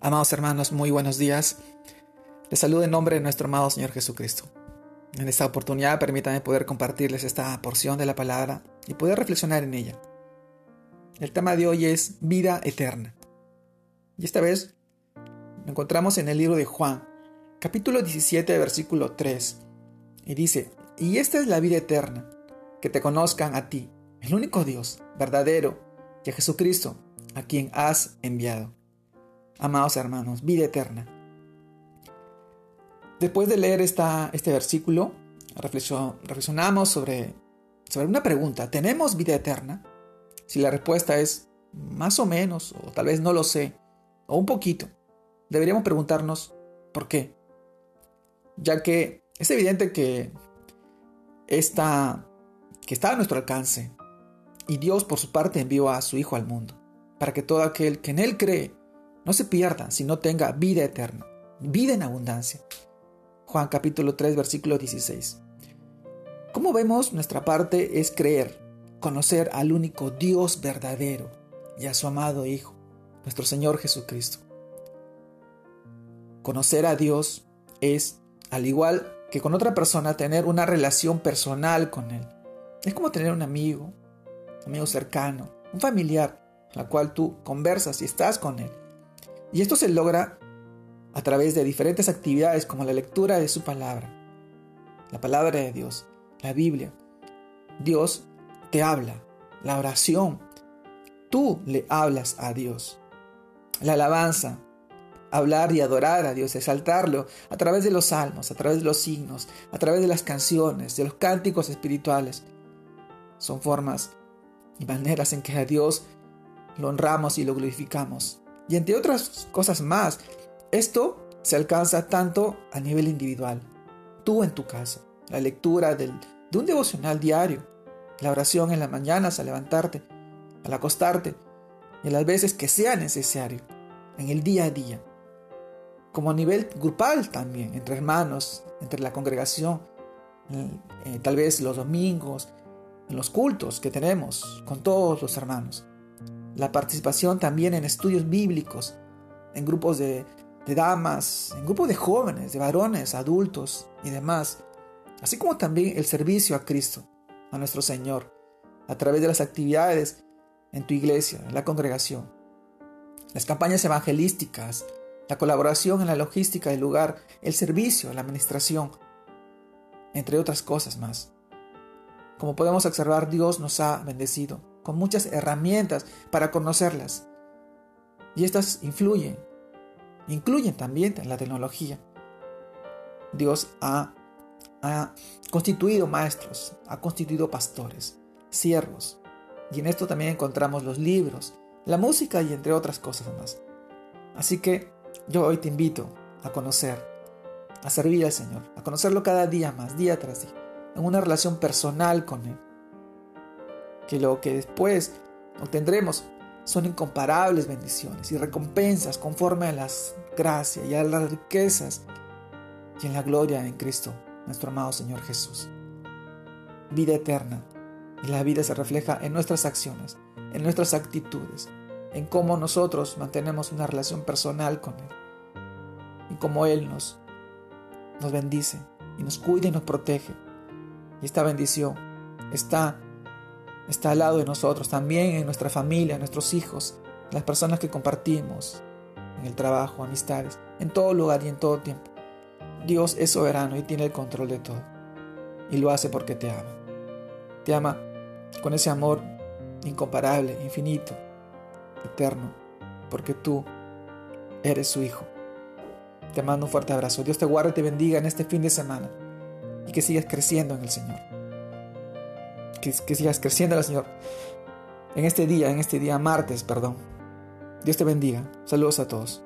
Amados hermanos, muy buenos días. Les saludo en nombre de nuestro amado Señor Jesucristo. En esta oportunidad permítanme poder compartirles esta porción de la palabra y poder reflexionar en ella. El tema de hoy es vida eterna. Y esta vez lo encontramos en el libro de Juan, capítulo 17, versículo 3. Y dice, y esta es la vida eterna, que te conozcan a ti, el único Dios, verdadero, y a Jesucristo, a quien has enviado amados hermanos, vida eterna. Después de leer esta, este versículo, reflexionamos sobre, sobre una pregunta. ¿Tenemos vida eterna? Si la respuesta es más o menos, o tal vez no lo sé, o un poquito, deberíamos preguntarnos por qué. Ya que es evidente que, que está a nuestro alcance y Dios por su parte envió a su Hijo al mundo, para que todo aquel que en Él cree no se pierda, sino tenga vida eterna, vida en abundancia. Juan capítulo 3, versículo 16. Como vemos, nuestra parte es creer, conocer al único Dios verdadero y a su amado Hijo, nuestro Señor Jesucristo. Conocer a Dios es, al igual que con otra persona, tener una relación personal con Él. Es como tener un amigo, un amigo cercano, un familiar, la cual tú conversas y estás con Él. Y esto se logra a través de diferentes actividades como la lectura de su palabra, la palabra de Dios, la Biblia. Dios te habla, la oración. Tú le hablas a Dios. La alabanza, hablar y adorar a Dios, exaltarlo a través de los salmos, a través de los signos, a través de las canciones, de los cánticos espirituales. Son formas y maneras en que a Dios lo honramos y lo glorificamos y entre otras cosas más. Esto se alcanza tanto a nivel individual, tú en tu casa, la lectura de un devocional diario, la oración en las mañanas al levantarte, al acostarte, y las veces que sea necesario, en el día a día, como a nivel grupal también, entre hermanos, entre la congregación, eh, tal vez los domingos, en los cultos que tenemos con todos los hermanos la participación también en estudios bíblicos, en grupos de, damas, en grupos de jóvenes, de varones, adultos y demás, así como también el servicio a Cristo, a nuestro Señor, a través de las actividades en tu iglesia, en la congregación, las campañas evangelísticas, la colaboración en la logística del lugar, el servicio, la administración, entre otras cosas más. Como podemos observar, Dios nos ha bendecido con muchas herramientas para conocerlas. Y estas influyen, incluyen también la tecnología. Dios ha, ha constituido maestros, ha constituido pastores, siervos. Y en esto también encontramos los libros, la música y entre otras cosas más. Así que yo hoy te invito a conocer, a servir al Señor, a conocerlo cada día más, día tras día, en una relación personal con Él que lo que después obtendremos son incomparables bendiciones y recompensas conforme a las gracias y a las riquezas y en la gloria en Cristo, nuestro amado Señor Jesús. Vida eterna. Y la vida se refleja en nuestras acciones, en nuestras actitudes, en cómo nosotros mantenemos una relación personal con Él. Y cómo Él nos, nos bendice y nos cuida y nos protege. Y esta bendición está está al lado de nosotros, también en nuestra familia, nuestros hijos, las personas que compartimos, en el trabajo, amistades, en todo lugar y en todo tiempo. Dios es soberano y tiene el control de todo. Y lo hace porque te ama. Te ama con ese amor incomparable, infinito, eterno, porque tú eres su hijo. Te mando un fuerte abrazo. Dios te guarde y te bendiga en este fin de semana y que sigas creciendo en el Señor que, sigas creciendo Señor. En este día, en este día martes, perdón. Dios te bendiga. Saludos a todos.